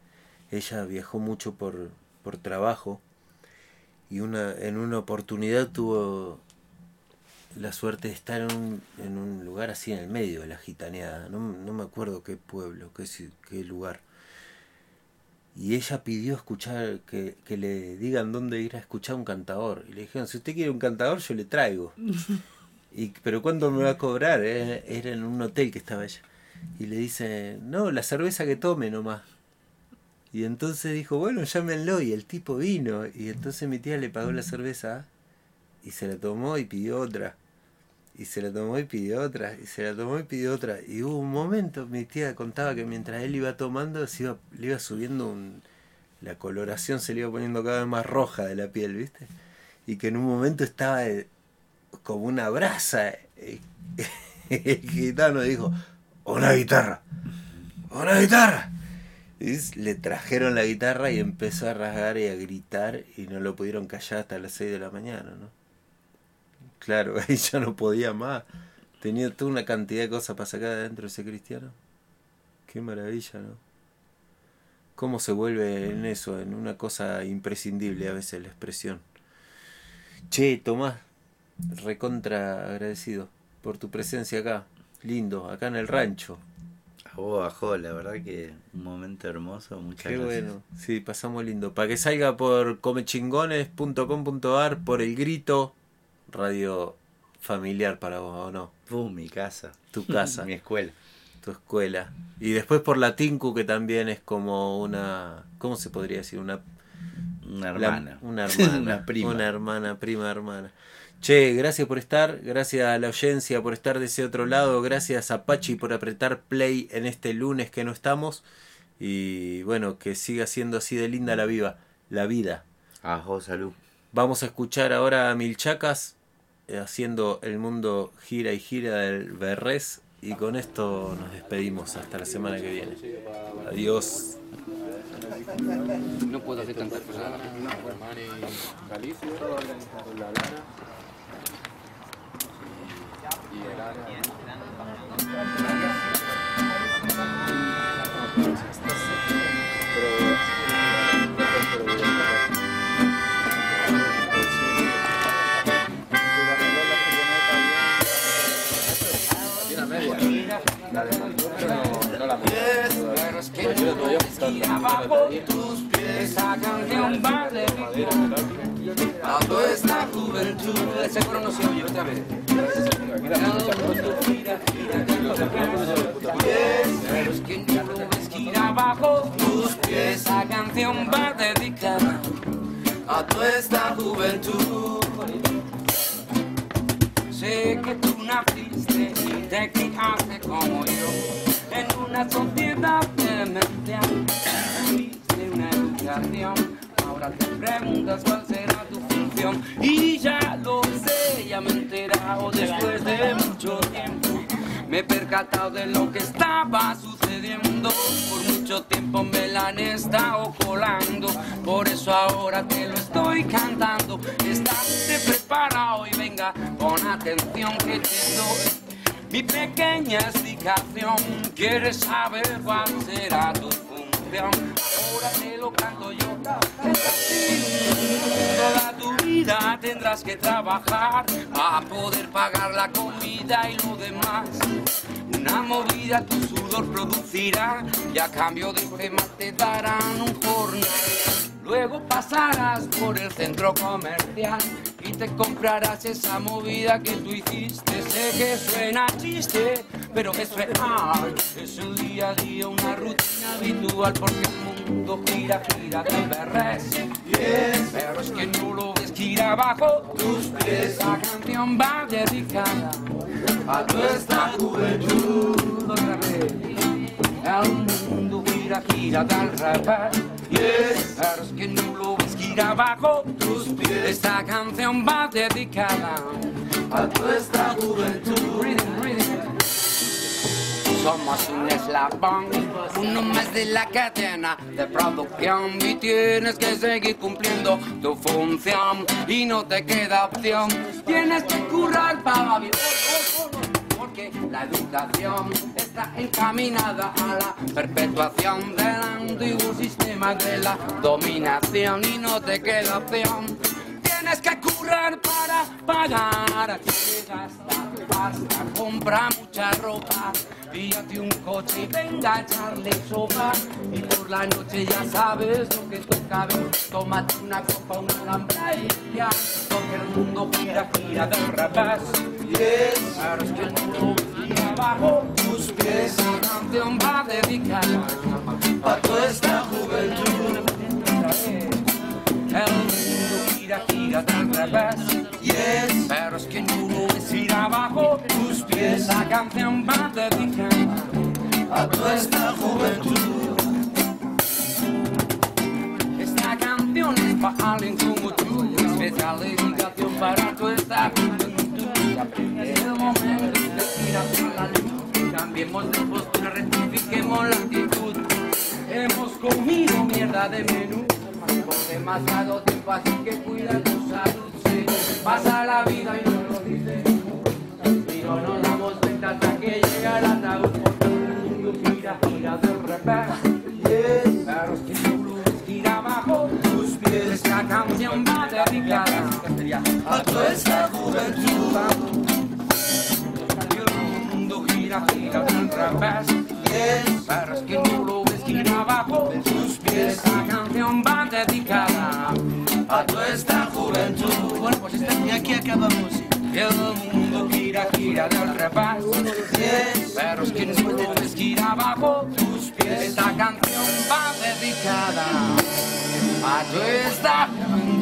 Ella viajó mucho por, por trabajo y una, en una oportunidad tuvo la suerte de estar en un, en un lugar así en el medio de la gitaneada. No, no me acuerdo qué pueblo, qué, qué lugar. Y ella pidió escuchar, que, que le digan dónde ir a escuchar un cantador. Y le dijeron, si usted quiere un cantador, yo le traigo. Y, pero ¿cuánto me va a cobrar? Era, era en un hotel que estaba ella. Y le dice, no, la cerveza que tome nomás. Y entonces dijo, bueno, llámenlo. Y el tipo vino. Y entonces mi tía le pagó la cerveza. Y se la tomó y pidió otra. Y se la tomó y pidió otra. Y se la tomó y pidió otra. Y hubo un momento, mi tía contaba que mientras él iba tomando, se iba, le iba subiendo un... La coloración se le iba poniendo cada vez más roja de la piel, ¿viste? Y que en un momento estaba eh, como una brasa. eh, El gitano dijo, una guitarra, una guitarra. Y le trajeron la guitarra y empezó a rasgar y a gritar y no lo pudieron callar hasta las 6 de la mañana, ¿no? Claro, ahí ya no podía más. Tenía toda una cantidad de cosas para sacar de adentro ese cristiano. Qué maravilla, ¿no? Cómo se vuelve en eso, en una cosa imprescindible a veces la expresión. Che, Tomás, recontra agradecido por tu presencia acá. Lindo, acá en el rancho. A vos, la verdad que un momento hermoso, muchas Qué gracias. bueno. Sí, pasamos lindo. Para que salga por comechingones.com.ar, por el grito, radio familiar para vos, ¿o no? Pum, mi casa. Tu casa, mi escuela. tu escuela. Y después por la Tinku, que también es como una. ¿Cómo se podría decir? Una Una La- hermana. una hermana. una prima. Una hermana, prima hermana. Che, gracias por estar, gracias a la audiencia por estar de ese otro lado, gracias a Pachi por apretar play en este lunes que no estamos. Y bueno, que siga siendo así de linda la viva, la vida. Ajo, salud. Vamos a escuchar ahora a Milchacas eh, haciendo el mundo gira y gira del Berrés. Y con esto nos despedimos hasta la semana que viene. Adiós. No puedo hacer tantas cosas. Mani, Galicia, con la lana. Y Ayuda todavía Esa canción va de a toda esta juventud. Ese coro no se oye otra vez. Pero es que no lo ves gira bajo tus pies. Esa canción va dedicada a toda esta juventud. sé que tú naciste y te criaste como yo en una sociedad ahora te preguntas cuál será tu función. Y ya lo sé, ya me he enterado después de mucho tiempo. Me he percatado de lo que estaba sucediendo. Por mucho tiempo me la han estado colando. Por eso ahora te lo estoy cantando. Estás preparado y venga, pon atención que te doy. Mi pequeña explicación, ¿quieres saber cuál será tu Ahora te lo canto yo. Toda tu vida tendrás que trabajar a poder pagar la comida y lo demás. Una movida tu sudor producirá y a cambio de gemas te darán un jornal. Luego pasarás por el centro comercial y te comprarás esa movida que tú hiciste. Sé que suena chiste, pero es real. Es el día a día, una rutina habitual porque el mundo gira, gira del revés. Pero es que no lo ves, gira bajo tus pies. Esa canción va dedicada a juventud. Vez. El mundo gira, gira del revés. Pero es que no lo ves, gira bajo tus pies. Esta canción va dedicada a nuestra juventud. Rhythm, rhythm. Somos un eslabón, uno más de la cadena de producción y tienes que seguir cumpliendo tu función y no te queda opción. Tienes que currar para vivir porque la educación está encaminada a la perpetuación del antiguo sistema de la dominación y no te queda opción. Tienes que currar para pagar, aquí te gasta pasta, compra mucha ropa, píllate un coche y venga a echarle sopa. Y por la noche ya sabes lo que toca ver, tómate una copa, una alhambra y ya, porque el mundo gira, gira del revés. Es gira abajo tus pies, canción va dedicada a toda esta juventud. El mundo gira, gira del revés. Yes. Pero es que no ves ir abajo tus pies. Esa canción va dedicada a toda esta juventud. Esta canción es para alguien como tú. Especial dedicación para toda esta juventud. Es el momento de ir hacia la luz. Cambiemos de postura, rectifiquemos la actitud. Hemos comido mierda de menú por demasiado tiempo, así que cuida tu salud. sí. Pasa la vida y no lo dice. Y no nos damos cuenta hasta que llega el ataúd. Mundo gira, gira lo ves, gira abajo tus pies. Esta canción va dedicada a toda esta juventud. El mundo gira, gira revés. Pero es que no lo ves, gira abajo tus pies. Esta canción va dedicada a toda esta juventud. Bueno, pues esta, y aquí acabamos. El mundo gira, gira del revés. Pero es que no lo ves, gira abajo tus pies. Esta canción va dedicada a toda esta juventud.